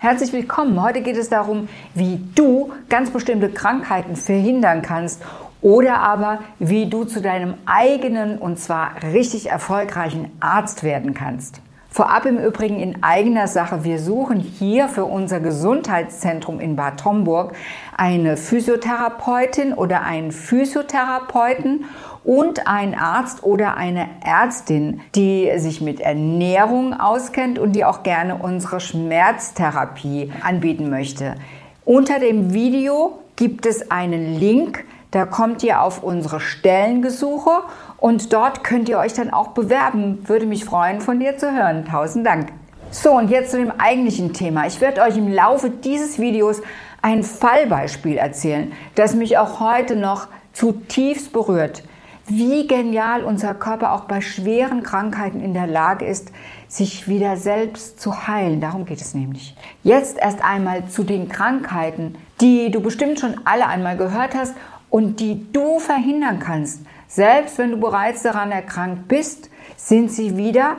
Herzlich willkommen. Heute geht es darum, wie du ganz bestimmte Krankheiten verhindern kannst oder aber wie du zu deinem eigenen und zwar richtig erfolgreichen Arzt werden kannst. Vorab im Übrigen in eigener Sache. Wir suchen hier für unser Gesundheitszentrum in Bad Homburg eine Physiotherapeutin oder einen Physiotherapeuten und einen Arzt oder eine Ärztin, die sich mit Ernährung auskennt und die auch gerne unsere Schmerztherapie anbieten möchte. Unter dem Video gibt es einen Link, da kommt ihr auf unsere Stellengesuche und dort könnt ihr euch dann auch bewerben. Würde mich freuen, von dir zu hören. Tausend Dank. So, und jetzt zu dem eigentlichen Thema. Ich werde euch im Laufe dieses Videos ein Fallbeispiel erzählen, das mich auch heute noch zutiefst berührt. Wie genial unser Körper auch bei schweren Krankheiten in der Lage ist, sich wieder selbst zu heilen. Darum geht es nämlich. Jetzt erst einmal zu den Krankheiten, die du bestimmt schon alle einmal gehört hast und die du verhindern kannst. Selbst wenn du bereits daran erkrankt bist, sind sie wieder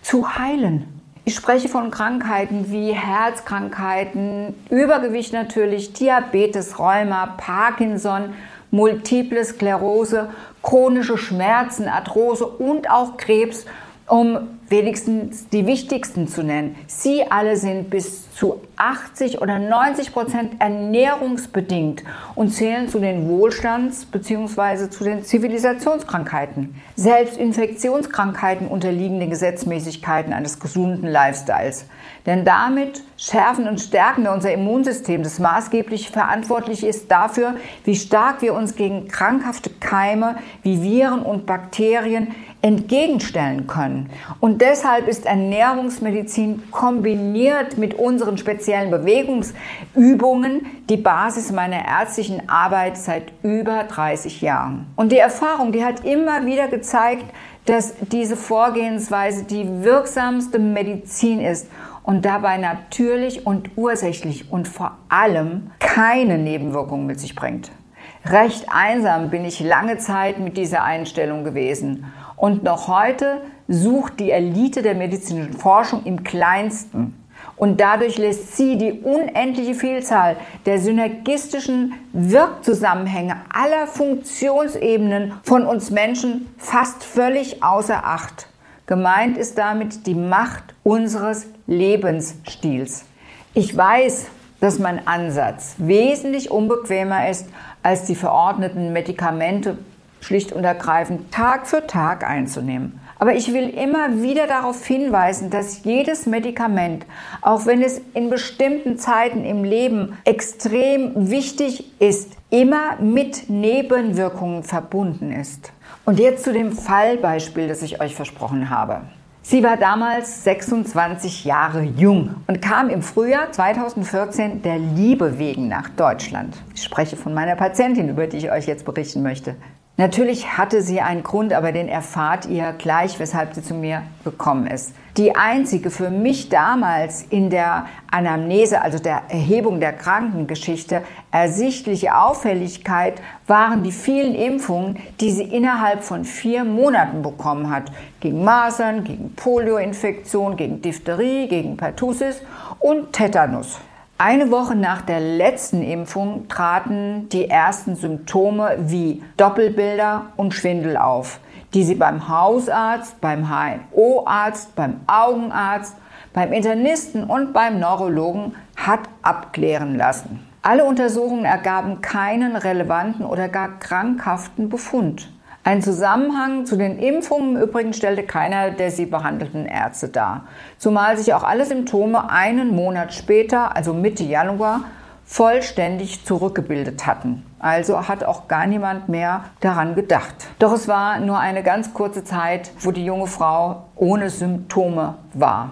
zu heilen. Ich spreche von Krankheiten wie Herzkrankheiten, Übergewicht natürlich, Diabetes, Rheuma, Parkinson, multiple Sklerose, chronische Schmerzen, Arthrose und auch Krebs um wenigstens die wichtigsten zu nennen. Sie alle sind bis zu 80 oder 90 Prozent ernährungsbedingt und zählen zu den Wohlstands- bzw. zu den Zivilisationskrankheiten. Selbst Infektionskrankheiten unterliegen den Gesetzmäßigkeiten eines gesunden Lifestyles. Denn damit schärfen und stärken wir unser Immunsystem, das maßgeblich verantwortlich ist dafür, wie stark wir uns gegen krankhafte Keime wie Viren und Bakterien entgegenstellen können. Und deshalb ist Ernährungsmedizin kombiniert mit unseren speziellen Bewegungsübungen die Basis meiner ärztlichen Arbeit seit über 30 Jahren. Und die Erfahrung, die hat immer wieder gezeigt, dass diese Vorgehensweise die wirksamste Medizin ist und dabei natürlich und ursächlich und vor allem keine Nebenwirkungen mit sich bringt. Recht einsam bin ich lange Zeit mit dieser Einstellung gewesen und noch heute sucht die Elite der medizinischen Forschung im Kleinsten. Und dadurch lässt sie die unendliche Vielzahl der synergistischen Wirkzusammenhänge aller Funktionsebenen von uns Menschen fast völlig außer Acht. Gemeint ist damit die Macht unseres Lebensstils. Ich weiß, dass mein Ansatz wesentlich unbequemer ist als die verordneten Medikamente schlicht und ergreifend Tag für Tag einzunehmen. Aber ich will immer wieder darauf hinweisen, dass jedes Medikament, auch wenn es in bestimmten Zeiten im Leben extrem wichtig ist, immer mit Nebenwirkungen verbunden ist. Und jetzt zu dem Fallbeispiel, das ich euch versprochen habe. Sie war damals 26 Jahre jung und kam im Frühjahr 2014 der Liebe wegen nach Deutschland. Ich spreche von meiner Patientin, über die ich euch jetzt berichten möchte. Natürlich hatte sie einen Grund, aber den erfahrt ihr gleich, weshalb sie zu mir gekommen ist. Die einzige für mich damals in der Anamnese, also der Erhebung der Krankengeschichte, ersichtliche Auffälligkeit waren die vielen Impfungen, die sie innerhalb von vier Monaten bekommen hat. Gegen Masern, gegen Polioinfektion, gegen Diphtherie, gegen Pertussis und Tetanus. Eine Woche nach der letzten Impfung traten die ersten Symptome wie Doppelbilder und Schwindel auf, die sie beim Hausarzt, beim HNO-Arzt, beim Augenarzt, beim Internisten und beim Neurologen hat abklären lassen. Alle Untersuchungen ergaben keinen relevanten oder gar krankhaften Befund. Ein Zusammenhang zu den Impfungen im Übrigen stellte keiner der sie behandelten Ärzte dar, zumal sich auch alle Symptome einen Monat später, also Mitte Januar, vollständig zurückgebildet hatten. Also hat auch gar niemand mehr daran gedacht. Doch es war nur eine ganz kurze Zeit, wo die junge Frau ohne Symptome war.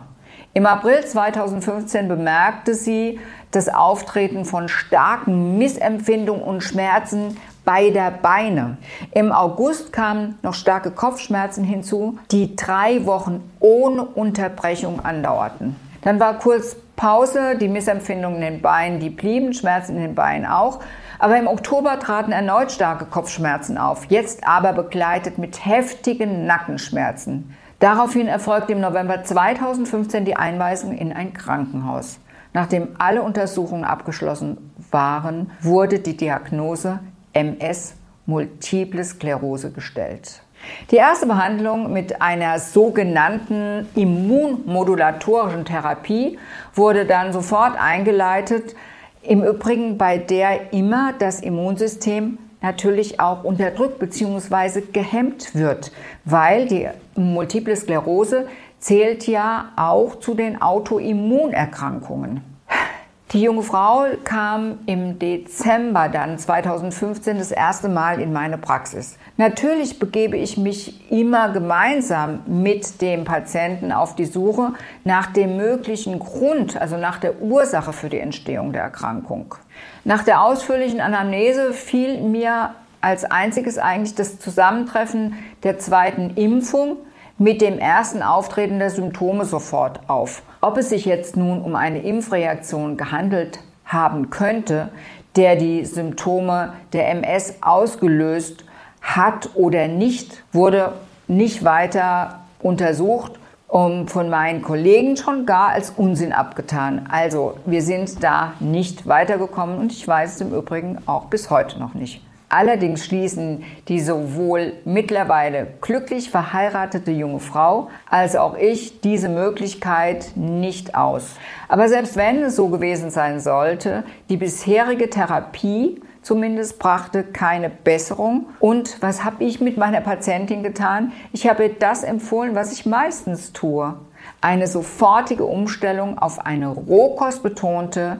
Im April 2015 bemerkte sie das Auftreten von starken Missempfindungen und Schmerzen beider Beine. Im August kamen noch starke Kopfschmerzen hinzu, die drei Wochen ohne Unterbrechung andauerten. Dann war kurz Pause, die Missempfindungen in den Beinen, die blieben, Schmerzen in den Beinen auch. Aber im Oktober traten erneut starke Kopfschmerzen auf, jetzt aber begleitet mit heftigen Nackenschmerzen. Daraufhin erfolgte im November 2015 die Einweisung in ein Krankenhaus. Nachdem alle Untersuchungen abgeschlossen waren, wurde die Diagnose MS Multiple Sklerose gestellt. Die erste Behandlung mit einer sogenannten immunmodulatorischen Therapie wurde dann sofort eingeleitet, im Übrigen bei der immer das Immunsystem natürlich auch unterdrückt bzw. gehemmt wird, weil die Multiple Sklerose zählt ja auch zu den Autoimmunerkrankungen. Die junge Frau kam im Dezember dann 2015 das erste Mal in meine Praxis. Natürlich begebe ich mich immer gemeinsam mit dem Patienten auf die Suche nach dem möglichen Grund, also nach der Ursache für die Entstehung der Erkrankung. Nach der ausführlichen Anamnese fiel mir als einziges eigentlich das Zusammentreffen der zweiten Impfung mit dem ersten Auftreten der Symptome sofort auf. Ob es sich jetzt nun um eine Impfreaktion gehandelt haben könnte, der die Symptome der MS ausgelöst hat oder nicht, wurde nicht weiter untersucht und von meinen Kollegen schon gar als Unsinn abgetan. Also wir sind da nicht weitergekommen und ich weiß es im Übrigen auch bis heute noch nicht. Allerdings schließen die sowohl mittlerweile glücklich verheiratete junge Frau als auch ich diese Möglichkeit nicht aus. Aber selbst wenn es so gewesen sein sollte, die bisherige Therapie zumindest brachte keine Besserung. Und was habe ich mit meiner Patientin getan? Ich habe das empfohlen, was ich meistens tue. Eine sofortige Umstellung auf eine rohkostbetonte,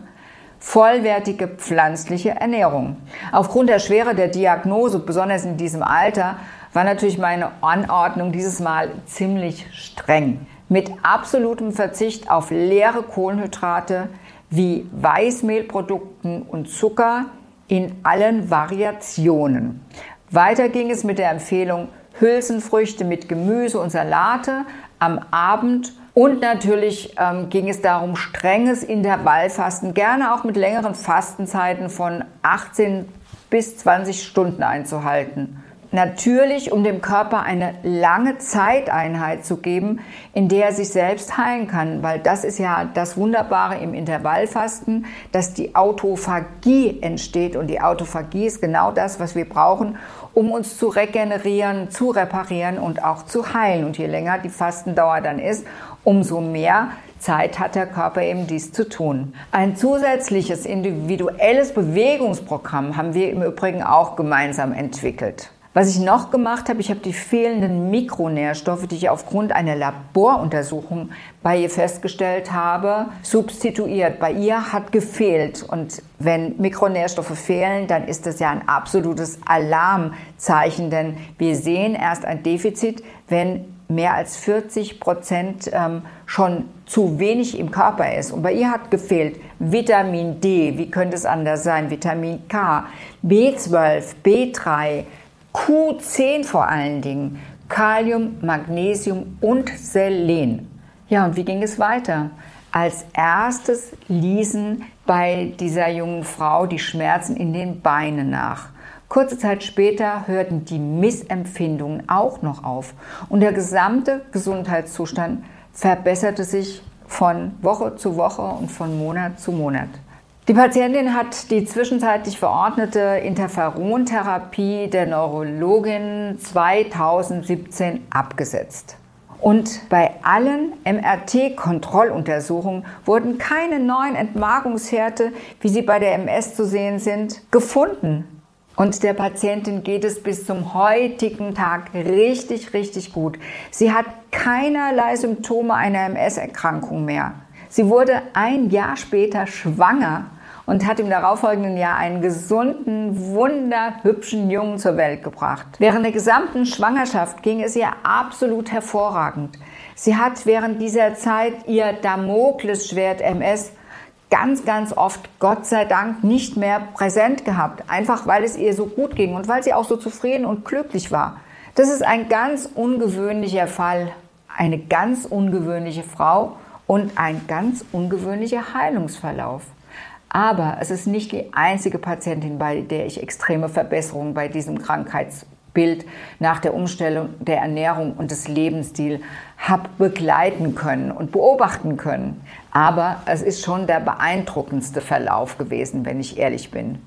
vollwertige pflanzliche Ernährung. Aufgrund der Schwere der Diagnose, besonders in diesem Alter, war natürlich meine Anordnung dieses Mal ziemlich streng. Mit absolutem Verzicht auf leere Kohlenhydrate wie Weißmehlprodukten und Zucker in allen Variationen. Weiter ging es mit der Empfehlung Hülsenfrüchte mit Gemüse und Salate am Abend und natürlich ähm, ging es darum, strenges Intervallfasten, gerne auch mit längeren Fastenzeiten von 18 bis 20 Stunden einzuhalten. Natürlich, um dem Körper eine lange Zeiteinheit zu geben, in der er sich selbst heilen kann, weil das ist ja das Wunderbare im Intervallfasten, dass die Autophagie entsteht und die Autophagie ist genau das, was wir brauchen, um uns zu regenerieren, zu reparieren und auch zu heilen. Und je länger die Fastendauer dann ist, umso mehr Zeit hat der Körper eben dies zu tun. Ein zusätzliches individuelles Bewegungsprogramm haben wir im Übrigen auch gemeinsam entwickelt. Was ich noch gemacht habe, ich habe die fehlenden Mikronährstoffe, die ich aufgrund einer Laboruntersuchung bei ihr festgestellt habe, substituiert. Bei ihr hat gefehlt. Und wenn Mikronährstoffe fehlen, dann ist das ja ein absolutes Alarmzeichen, denn wir sehen erst ein Defizit, wenn mehr als 40 Prozent ähm, schon zu wenig im Körper ist. Und bei ihr hat gefehlt Vitamin D, wie könnte es anders sein, Vitamin K, B12, B3, Q10 vor allen Dingen, Kalium, Magnesium und Selen. Ja, und wie ging es weiter? Als erstes ließen bei dieser jungen Frau die Schmerzen in den Beinen nach. Kurze Zeit später hörten die Missempfindungen auch noch auf und der gesamte Gesundheitszustand verbesserte sich von Woche zu Woche und von Monat zu Monat. Die Patientin hat die zwischenzeitlich verordnete Interferontherapie der Neurologin 2017 abgesetzt. Und bei allen MRT-Kontrolluntersuchungen wurden keine neuen Entmarkungshärte, wie sie bei der MS zu sehen sind, gefunden. Und der Patientin geht es bis zum heutigen Tag richtig, richtig gut. Sie hat keinerlei Symptome einer MS-Erkrankung mehr. Sie wurde ein Jahr später schwanger und hat im darauffolgenden Jahr einen gesunden, wunderhübschen Jungen zur Welt gebracht. Während der gesamten Schwangerschaft ging es ihr absolut hervorragend. Sie hat während dieser Zeit ihr Damoklesschwert MS ganz, ganz oft, Gott sei Dank, nicht mehr präsent gehabt. Einfach weil es ihr so gut ging und weil sie auch so zufrieden und glücklich war. Das ist ein ganz ungewöhnlicher Fall, eine ganz ungewöhnliche Frau und ein ganz ungewöhnlicher Heilungsverlauf. Aber es ist nicht die einzige Patientin, bei der ich extreme Verbesserungen bei diesem Krankheits Bild nach der Umstellung der Ernährung und des Lebensstils habe begleiten können und beobachten können. Aber es ist schon der beeindruckendste Verlauf gewesen, wenn ich ehrlich bin.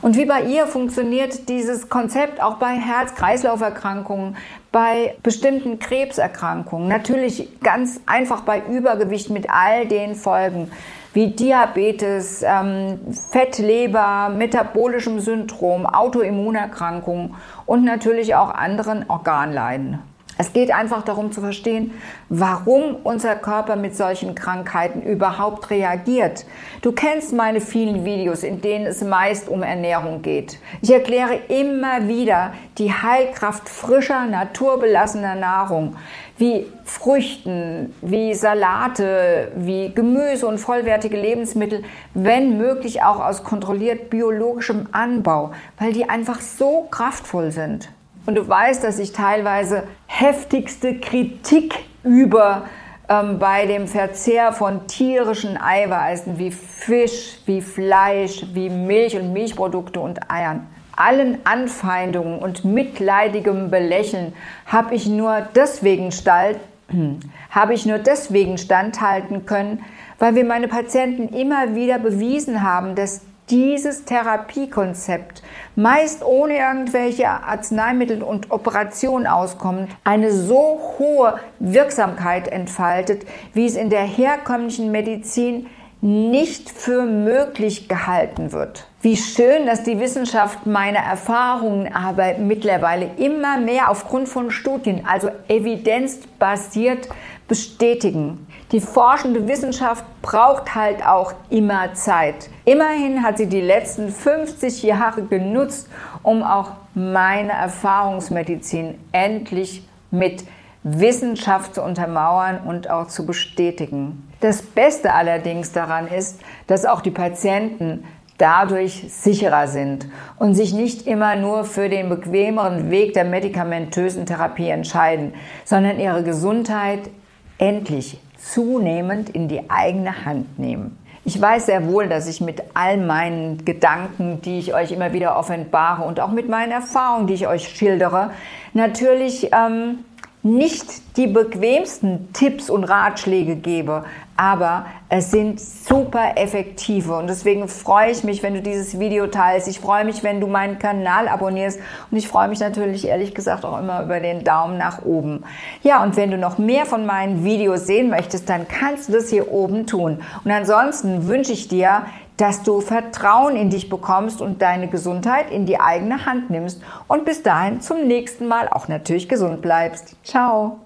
Und wie bei ihr funktioniert dieses Konzept auch bei Herz-Kreislauf-Erkrankungen, bei bestimmten Krebserkrankungen, natürlich ganz einfach bei Übergewicht mit all den Folgen wie Diabetes, ähm, Fettleber, metabolischem Syndrom, Autoimmunerkrankungen und natürlich auch anderen Organleiden. Es geht einfach darum zu verstehen, warum unser Körper mit solchen Krankheiten überhaupt reagiert. Du kennst meine vielen Videos, in denen es meist um Ernährung geht. Ich erkläre immer wieder die Heilkraft frischer, naturbelassener Nahrung, wie Früchten, wie Salate, wie Gemüse und vollwertige Lebensmittel, wenn möglich auch aus kontrolliert biologischem Anbau, weil die einfach so kraftvoll sind. Und du weißt, dass ich teilweise heftigste Kritik über ähm, bei dem Verzehr von tierischen Eiweißen wie Fisch, wie Fleisch, wie Milch und Milchprodukte und Eiern. Allen Anfeindungen und mitleidigem Belächeln habe ich nur deswegen stall, habe ich nur deswegen standhalten können, weil wir meine Patienten immer wieder bewiesen haben, dass dieses Therapiekonzept meist ohne irgendwelche Arzneimittel und Operationen auskommt, eine so hohe Wirksamkeit entfaltet, wie es in der herkömmlichen Medizin nicht für möglich gehalten wird. Wie schön, dass die Wissenschaft meine Erfahrungen aber mittlerweile immer mehr aufgrund von Studien, also evidenzbasiert bestätigen. Die forschende Wissenschaft braucht halt auch immer Zeit. Immerhin hat sie die letzten 50 Jahre genutzt, um auch meine Erfahrungsmedizin endlich mit Wissenschaft zu untermauern und auch zu bestätigen. Das Beste allerdings daran ist, dass auch die Patienten dadurch sicherer sind und sich nicht immer nur für den bequemeren Weg der medikamentösen Therapie entscheiden, sondern ihre Gesundheit endlich zunehmend in die eigene Hand nehmen. Ich weiß sehr wohl, dass ich mit all meinen Gedanken, die ich euch immer wieder offenbare und auch mit meinen Erfahrungen, die ich euch schildere, natürlich ähm, nicht die bequemsten Tipps und Ratschläge gebe, aber es sind super effektive und deswegen freue ich mich, wenn du dieses Video teilst. Ich freue mich, wenn du meinen Kanal abonnierst und ich freue mich natürlich ehrlich gesagt auch immer über den Daumen nach oben. Ja, und wenn du noch mehr von meinen Videos sehen möchtest, dann kannst du das hier oben tun. Und ansonsten wünsche ich dir dass du Vertrauen in dich bekommst und deine Gesundheit in die eigene Hand nimmst und bis dahin zum nächsten Mal auch natürlich gesund bleibst. Ciao.